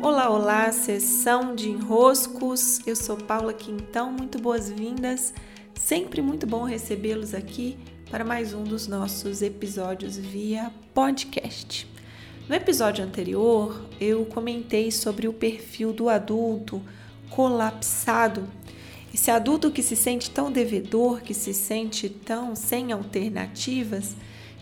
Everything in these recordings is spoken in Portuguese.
Olá, olá, sessão de enroscos. Eu sou Paula Quintão, muito boas-vindas. Sempre muito bom recebê-los aqui para mais um dos nossos episódios via podcast. No episódio anterior, eu comentei sobre o perfil do adulto colapsado. Esse adulto que se sente tão devedor, que se sente tão sem alternativas,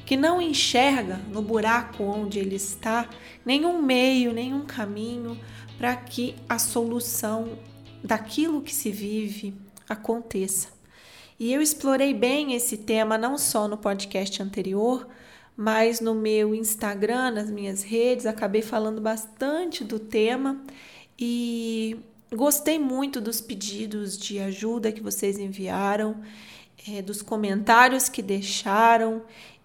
que não enxerga no buraco onde ele está nenhum meio, nenhum caminho para que a solução daquilo que se vive aconteça. E eu explorei bem esse tema não só no podcast anterior, mas no meu Instagram, nas minhas redes, acabei falando bastante do tema e gostei muito dos pedidos de ajuda que vocês enviaram, é, dos comentários que deixaram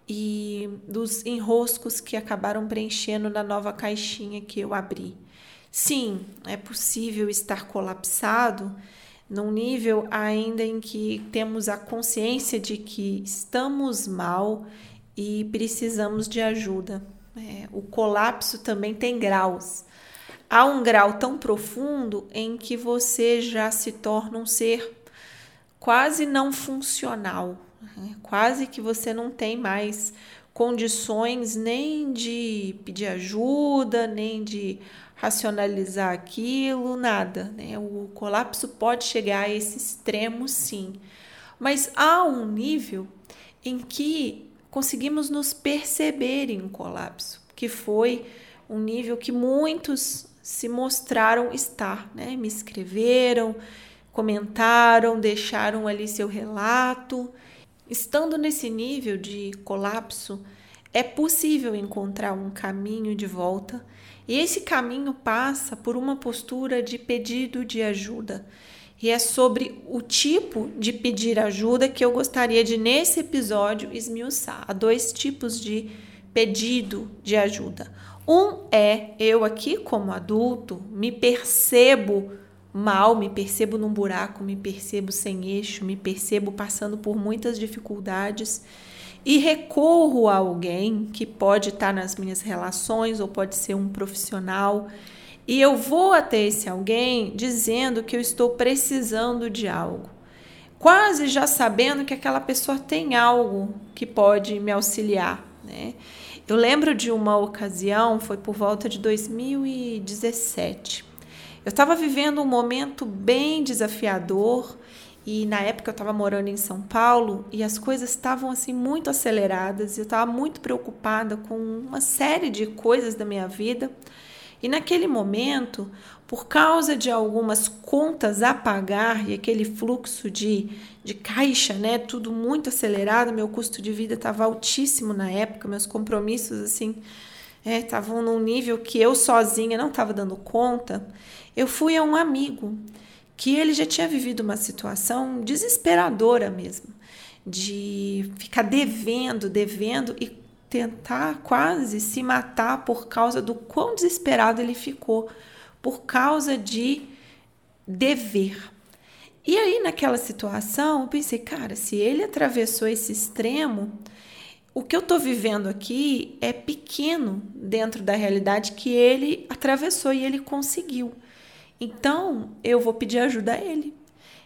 e dos enroscos que acabaram preenchendo na nova caixinha que eu abri. Sim, é possível estar colapsado num nível ainda em que temos a consciência de que estamos mal e precisamos de ajuda. É, o colapso também tem graus. Há um grau tão profundo em que você já se torna um ser quase não funcional? Quase que você não tem mais condições nem de pedir ajuda, nem de racionalizar aquilo, nada. Né? O colapso pode chegar a esse extremo, sim. Mas há um nível em que conseguimos nos perceber em um colapso, que foi um nível que muitos se mostraram estar, né? Me escreveram, comentaram, deixaram ali seu relato. Estando nesse nível de colapso, é possível encontrar um caminho de volta, e esse caminho passa por uma postura de pedido de ajuda. E é sobre o tipo de pedir ajuda que eu gostaria de, nesse episódio, esmiuçar. Há dois tipos de pedido de ajuda. Um é eu aqui, como adulto, me percebo mal, me percebo num buraco, me percebo sem eixo, me percebo passando por muitas dificuldades e recorro a alguém que pode estar nas minhas relações ou pode ser um profissional e eu vou até esse alguém dizendo que eu estou precisando de algo, quase já sabendo que aquela pessoa tem algo que pode me auxiliar, né? Eu lembro de uma ocasião, foi por volta de 2017 eu estava vivendo um momento bem desafiador e na época eu estava morando em São Paulo e as coisas estavam assim muito aceleradas. Eu estava muito preocupada com uma série de coisas da minha vida. E naquele momento, por causa de algumas contas a pagar e aquele fluxo de, de caixa, né, tudo muito acelerado, meu custo de vida estava altíssimo na época, meus compromissos assim estavam é, num nível que eu sozinha não estava dando conta. Eu fui a um amigo que ele já tinha vivido uma situação desesperadora mesmo, de ficar devendo, devendo e tentar quase se matar por causa do quão desesperado ele ficou, por causa de dever. E aí, naquela situação, eu pensei, cara, se ele atravessou esse extremo, o que eu estou vivendo aqui é pequeno dentro da realidade que ele atravessou e ele conseguiu. Então, eu vou pedir ajuda a ele.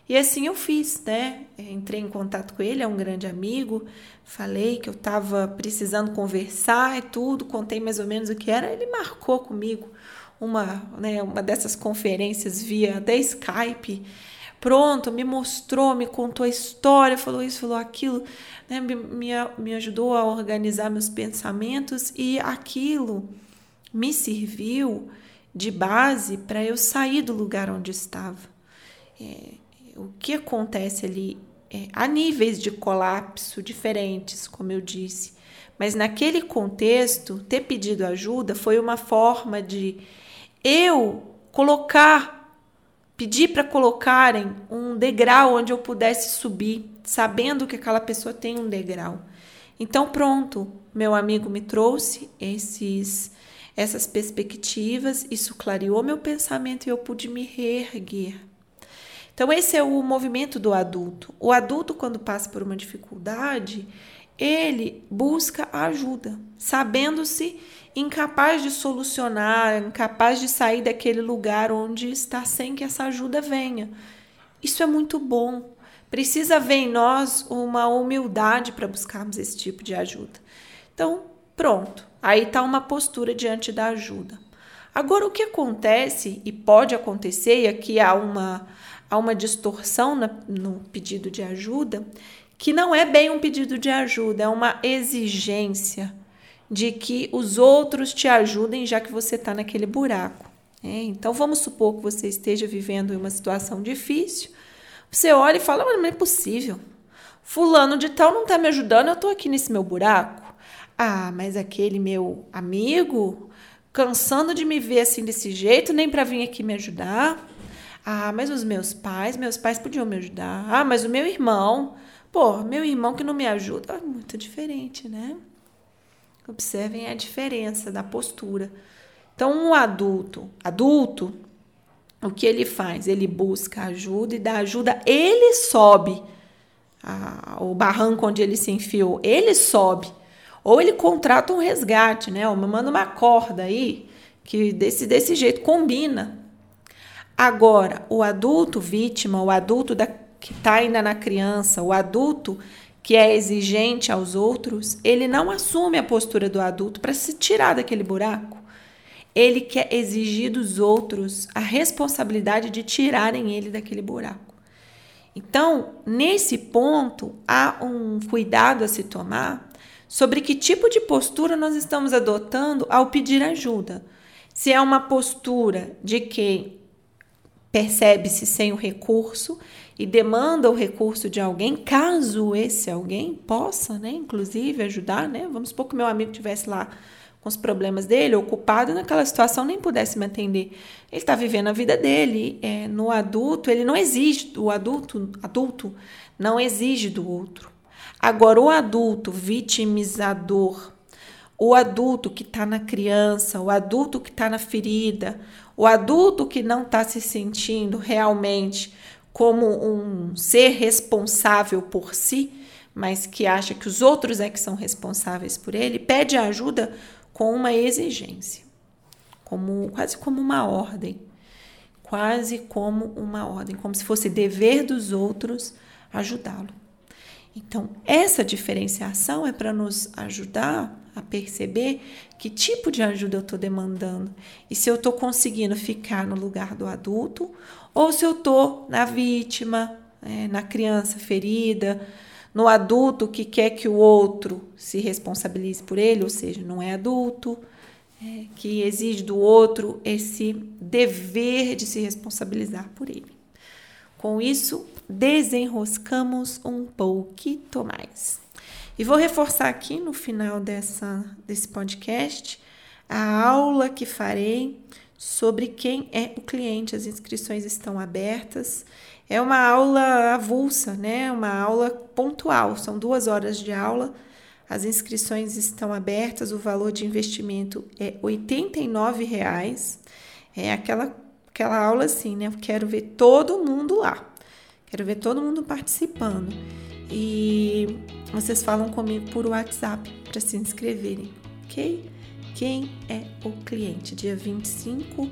E assim eu fiz, né? Entrei em contato com ele, é um grande amigo, falei que eu estava precisando conversar e tudo, contei mais ou menos o que era. Ele marcou comigo uma, né, uma dessas conferências via até Skype. Pronto, me mostrou, me contou a história, falou isso, falou aquilo, né? me, me, me ajudou a organizar meus pensamentos e aquilo me serviu de base para eu sair do lugar onde estava. É, o que acontece ali é, há níveis de colapso diferentes, como eu disse, mas naquele contexto, ter pedido ajuda foi uma forma de eu colocar, pedir para colocarem um degrau onde eu pudesse subir, sabendo que aquela pessoa tem um degrau. Então, pronto, meu amigo me trouxe esses essas perspectivas, isso clareou meu pensamento e eu pude me reerguer. Então, esse é o movimento do adulto. O adulto, quando passa por uma dificuldade, ele busca ajuda, sabendo-se incapaz de solucionar, incapaz de sair daquele lugar onde está sem que essa ajuda venha. Isso é muito bom. Precisa haver em nós uma humildade para buscarmos esse tipo de ajuda. Então, pronto. Aí está uma postura diante da ajuda. Agora, o que acontece, e pode acontecer, e aqui há uma, há uma distorção na, no pedido de ajuda, que não é bem um pedido de ajuda, é uma exigência de que os outros te ajudem, já que você está naquele buraco. É, então, vamos supor que você esteja vivendo uma situação difícil. Você olha e fala: Mas não é possível. Fulano de tal não está me ajudando, eu estou aqui nesse meu buraco. Ah, mas aquele meu amigo cansando de me ver assim desse jeito, nem para vir aqui me ajudar. Ah, mas os meus pais, meus pais podiam me ajudar. Ah, mas o meu irmão, pô, meu irmão que não me ajuda. É muito diferente, né? Observem a diferença da postura. Então, um adulto, adulto, o que ele faz? Ele busca ajuda e da ajuda ele sobe a, o barranco onde ele se enfiou, ele sobe ou ele contrata um resgate, né? Ou manda uma corda aí que desse, desse jeito combina. Agora, o adulto vítima, o adulto da, que está ainda na criança, o adulto que é exigente aos outros, ele não assume a postura do adulto para se tirar daquele buraco. Ele quer exigir dos outros a responsabilidade de tirarem ele daquele buraco. Então, nesse ponto, há um cuidado a se tomar sobre que tipo de postura nós estamos adotando ao pedir ajuda. Se é uma postura de quem percebe-se sem o recurso e demanda o recurso de alguém, caso esse alguém possa, né, inclusive ajudar, né? Vamos supor que meu amigo tivesse lá com os problemas dele, ocupado naquela situação, nem pudesse me atender. Ele está vivendo a vida dele. É, no adulto, ele não exige, o adulto, adulto não exige do outro. Agora, o adulto vitimizador, o adulto que está na criança, o adulto que está na ferida, o adulto que não está se sentindo realmente como um ser responsável por si, mas que acha que os outros é que são responsáveis por ele, pede ajuda com uma exigência, como quase como uma ordem, quase como uma ordem, como se fosse dever dos outros ajudá-lo. Então, essa diferenciação é para nos ajudar a perceber que tipo de ajuda eu estou demandando e se eu estou conseguindo ficar no lugar do adulto ou se eu estou na vítima, é, na criança ferida, no adulto que quer que o outro se responsabilize por ele, ou seja, não é adulto, é, que exige do outro esse dever de se responsabilizar por ele. Com isso, desenroscamos um pouquinho mais. E vou reforçar aqui no final dessa, desse podcast a aula que farei sobre quem é o cliente. As inscrições estão abertas. É uma aula avulsa, né? Uma aula pontual. São duas horas de aula. As inscrições estão abertas. O valor de investimento é R$ 89,00. É aquela, aquela aula assim, né? Eu quero ver todo mundo lá. Quero ver todo mundo participando. E vocês falam comigo por WhatsApp para se inscreverem, ok? Quem é o cliente? Dia 25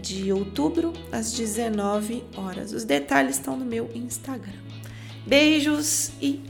de outubro, às 19 horas. Os detalhes estão no meu Instagram. Beijos e